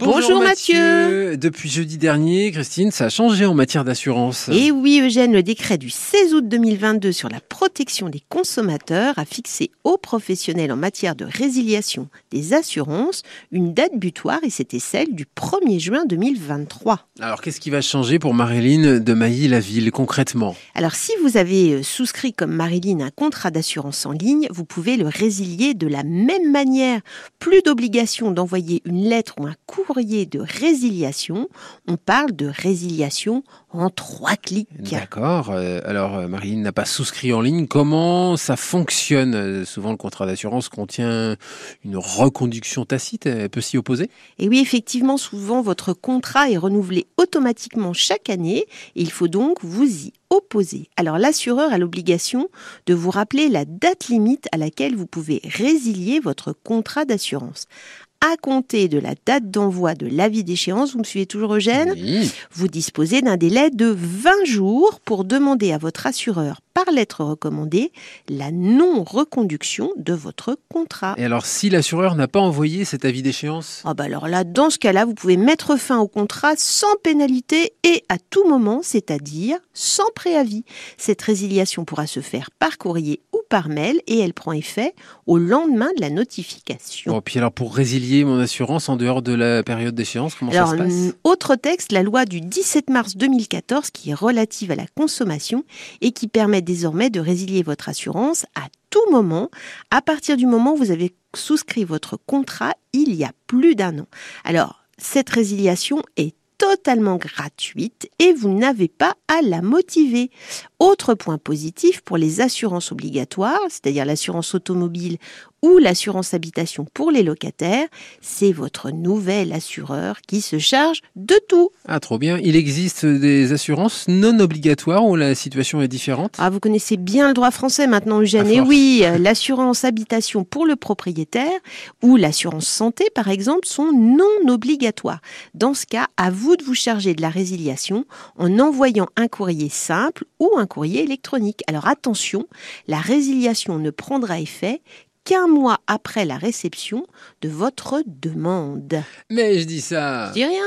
But Bonjour, Mathieu. Depuis jeudi dernier, Christine, ça a changé en matière d'assurance. Et oui, Eugène, le décret du 16 août 2022 sur la protection des consommateurs a fixé aux professionnels en matière de résiliation des assurances une date butoir et c'était celle du 1er juin 2023. Alors, qu'est-ce qui va changer pour Marilyn de Mailly-la-Ville concrètement? Alors, si vous avez euh, souscrit comme Marilyn un contrat d'assurance en ligne, vous pouvez le résilier de la même manière. Plus d'obligation d'envoyer une lettre ou un courrier de résiliation. On parle de résiliation en trois clics. D'accord. Euh, alors, euh, Marilyn n'a pas souscrit en ligne. Comment ça fonctionne? Euh, Souvent, le contrat d'assurance contient une reconduction tacite. Elle peut s'y opposer? Et oui, effectivement, souvent, votre contrat est renouvelé automatiquement chaque année. il faut donc vous y opposer. Alors, l'assureur a l'obligation de vous rappeler la date limite à laquelle vous pouvez résilier votre contrat d'assurance à compter de la date d'envoi de l'avis d'échéance, vous me suivez toujours Eugène, vous disposez d'un délai de 20 jours pour demander à votre assureur par lettre recommandée la non-reconduction de votre contrat. Et alors si l'assureur n'a pas envoyé cet avis d'échéance? Ah bah Alors là, dans ce cas-là, vous pouvez mettre fin au contrat sans pénalité et à tout moment, c'est-à-dire sans préavis. Cette résiliation pourra se faire par courrier ou par mail et elle prend effet au lendemain de la notification. Bon, puis alors pour résilier mon assurance en dehors de la période d'échéance, comment ça se passe? Autre texte, la loi du 17 mars 2014 qui est relative à la consommation et qui permet désormais de résilier votre assurance à tout moment, à partir du moment où vous avez souscrit votre contrat il y a plus d'un an. Alors, cette résiliation est totalement gratuite et vous n'avez pas à la motiver. Autre point positif pour les assurances obligatoires, c'est-à-dire l'assurance automobile ou l'assurance habitation pour les locataires, c'est votre nouvel assureur qui se charge de tout. Ah, trop bien. Il existe des assurances non obligatoires où la situation est différente? Ah, vous connaissez bien le droit français maintenant, Eugène. Et oui, euh, l'assurance habitation pour le propriétaire ou l'assurance santé, par exemple, sont non obligatoires. Dans ce cas, à vous de vous charger de la résiliation en envoyant un courrier simple ou un courrier électronique. Alors attention, la résiliation ne prendra effet qu'un mois après la réception de votre demande. Mais je dis ça. Je dis rien.